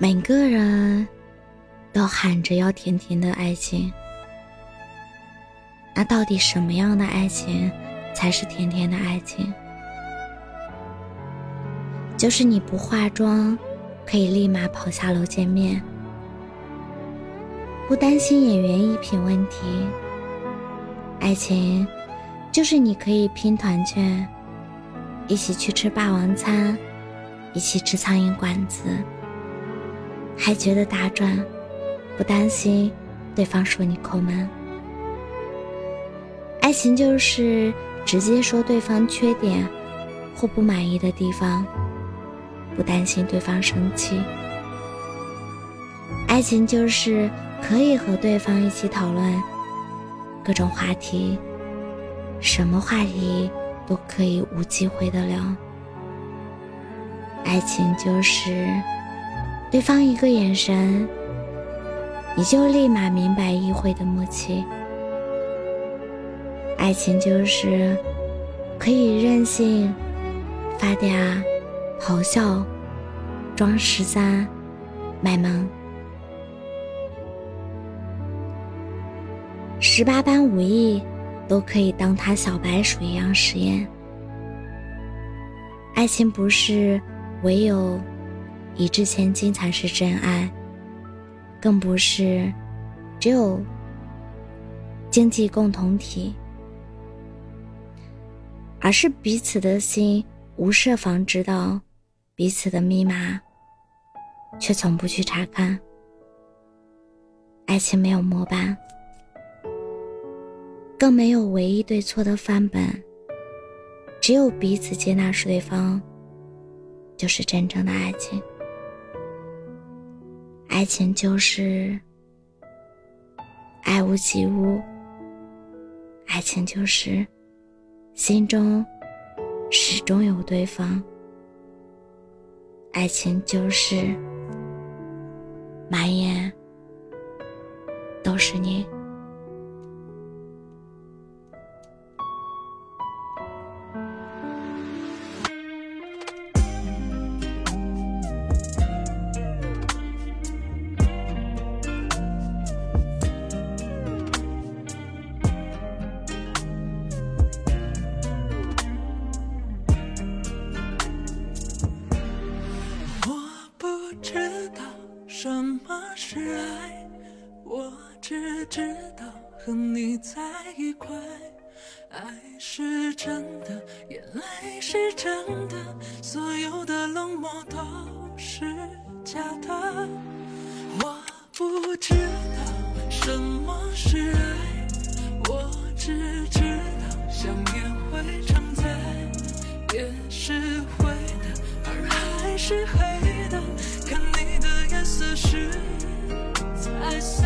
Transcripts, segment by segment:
每个人都喊着要甜甜的爱情，那到底什么样的爱情才是甜甜的爱情？就是你不化妆，可以立马跑下楼见面，不担心演员衣品问题。爱情就是你可以拼团券，一起去吃霸王餐，一起吃苍蝇馆子。还觉得打转，不担心对方说你抠门。爱情就是直接说对方缺点或不满意的地方，不担心对方生气。爱情就是可以和对方一起讨论各种话题，什么话题都可以无忌讳的聊。爱情就是。对方一个眼神，你就立马明白意会的默契。爱情就是可以任性、发嗲、咆哮、装十三、卖萌，十八般武艺都可以当他小白鼠一样实验。爱情不是唯有。一掷千金才是真爱，更不是只有经济共同体，而是彼此的心无设防知道彼此的密码，却从不去查看。爱情没有模板，更没有唯一对错的范本，只有彼此接纳是对方，就是真正的爱情。爱情就是爱屋及乌，爱情就是心中始终有对方，爱情就是满眼都是你。道什么是爱，我只知道和你在一块。爱是真的，眼泪是真的，所有的冷漠都是假的。我不知道什么是爱，我只知道想念会常在，夜是灰的，而海是黑的，看你颜色是。彩色。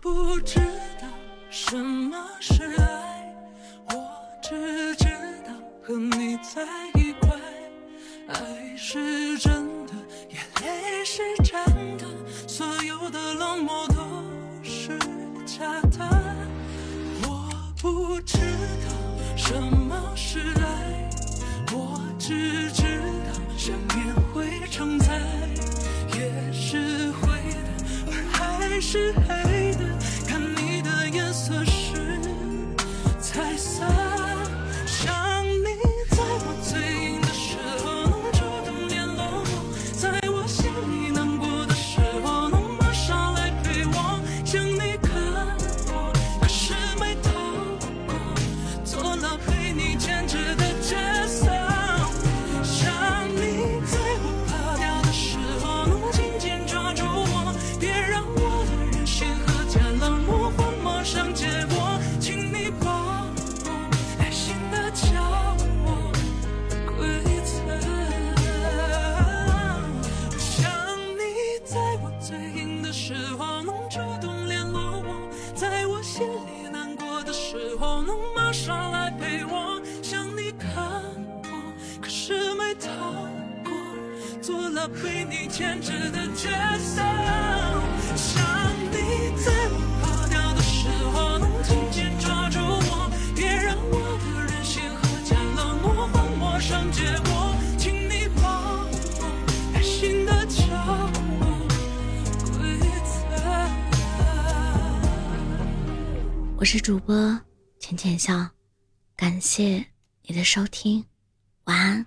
不知道什么是爱，我只知道和你在一块，爱是真的，眼泪是真的，所有的冷漠都是假的。我不知道什么是爱，我只知道想念会成灾，也是会，而还是。候能马上来陪我。想你看过，可是没透过，做了被你牵制的角色。想你在我怕掉的时候能紧紧抓住我，别让我的任性和假冷漠混抹上结果。请你帮我爱心的教我规则。我是主播浅浅笑，感谢你的收听，晚安。